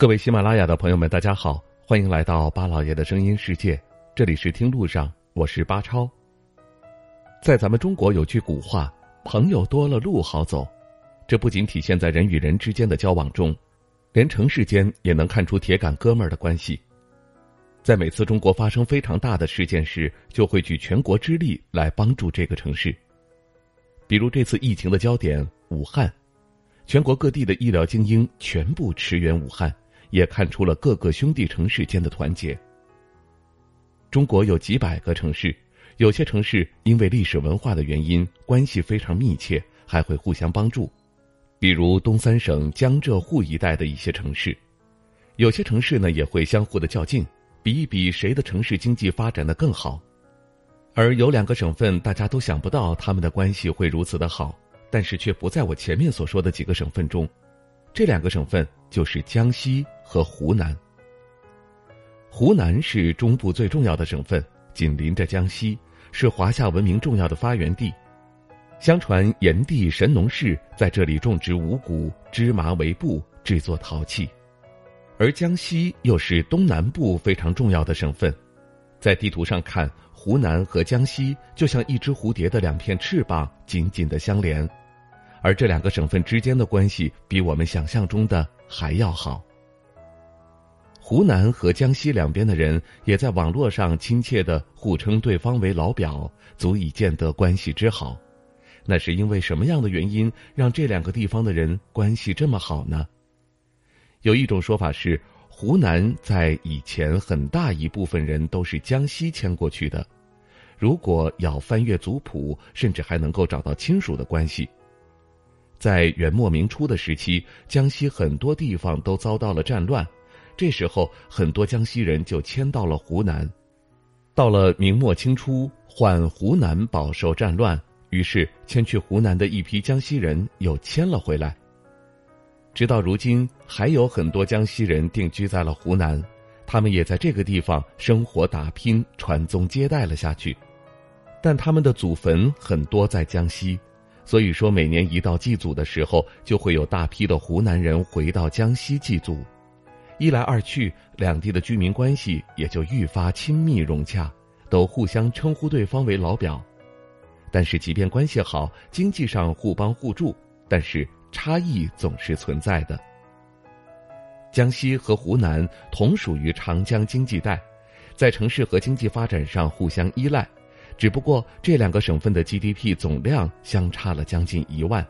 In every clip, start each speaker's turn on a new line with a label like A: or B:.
A: 各位喜马拉雅的朋友们，大家好，欢迎来到巴老爷的声音世界。这里是听路上，我是巴超。在咱们中国有句古话：“朋友多了路好走。”这不仅体现在人与人之间的交往中，连城市间也能看出铁杆哥们儿的关系。在每次中国发生非常大的事件时，就会举全国之力来帮助这个城市。比如这次疫情的焦点武汉，全国各地的医疗精英全部驰援武汉。也看出了各个兄弟城市间的团结。中国有几百个城市，有些城市因为历史文化的原因关系非常密切，还会互相帮助。比如东三省江浙沪一带的一些城市，有些城市呢也会相互的较劲，比一比谁的城市经济发展的更好。而有两个省份，大家都想不到他们的关系会如此的好，但是却不在我前面所说的几个省份中。这两个省份就是江西。和湖南，湖南是中部最重要的省份，紧邻着江西，是华夏文明重要的发源地。相传炎帝神农氏在这里种植五谷、织麻为布，制作陶器。而江西又是东南部非常重要的省份，在地图上看，湖南和江西就像一只蝴蝶的两片翅膀，紧紧的相连。而这两个省份之间的关系，比我们想象中的还要好。湖南和江西两边的人也在网络上亲切的互称对方为老表，足以见得关系之好。那是因为什么样的原因让这两个地方的人关系这么好呢？有一种说法是，湖南在以前很大一部分人都是江西迁过去的，如果要翻阅族谱，甚至还能够找到亲属的关系。在元末明初的时期，江西很多地方都遭到了战乱。这时候，很多江西人就迁到了湖南。到了明末清初，换湖南饱受战乱，于是迁去湖南的一批江西人又迁了回来。直到如今，还有很多江西人定居在了湖南，他们也在这个地方生活打拼、传宗接代了下去。但他们的祖坟很多在江西，所以说每年一到祭祖的时候，就会有大批的湖南人回到江西祭祖。一来二去，两地的居民关系也就愈发亲密融洽，都互相称呼对方为老表。但是，即便关系好，经济上互帮互助，但是差异总是存在的。江西和湖南同属于长江经济带，在城市和经济发展上互相依赖，只不过这两个省份的 GDP 总量相差了将近一万。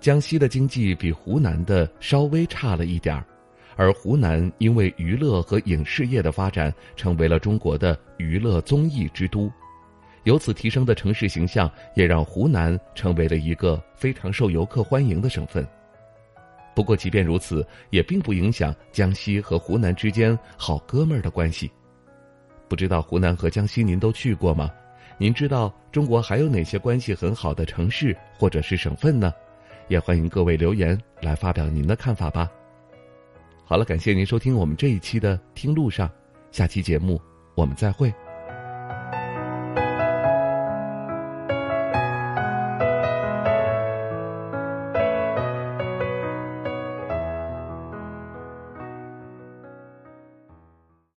A: 江西的经济比湖南的稍微差了一点儿。而湖南因为娱乐和影视业的发展，成为了中国的娱乐综艺之都，由此提升的城市形象，也让湖南成为了一个非常受游客欢迎的省份。不过，即便如此，也并不影响江西和湖南之间好哥们儿的关系。不知道湖南和江西您都去过吗？您知道中国还有哪些关系很好的城市或者是省份呢？也欢迎各位留言来发表您的看法吧。好了，感谢您收听我们这一期的《听路上》，下期节目我们再会。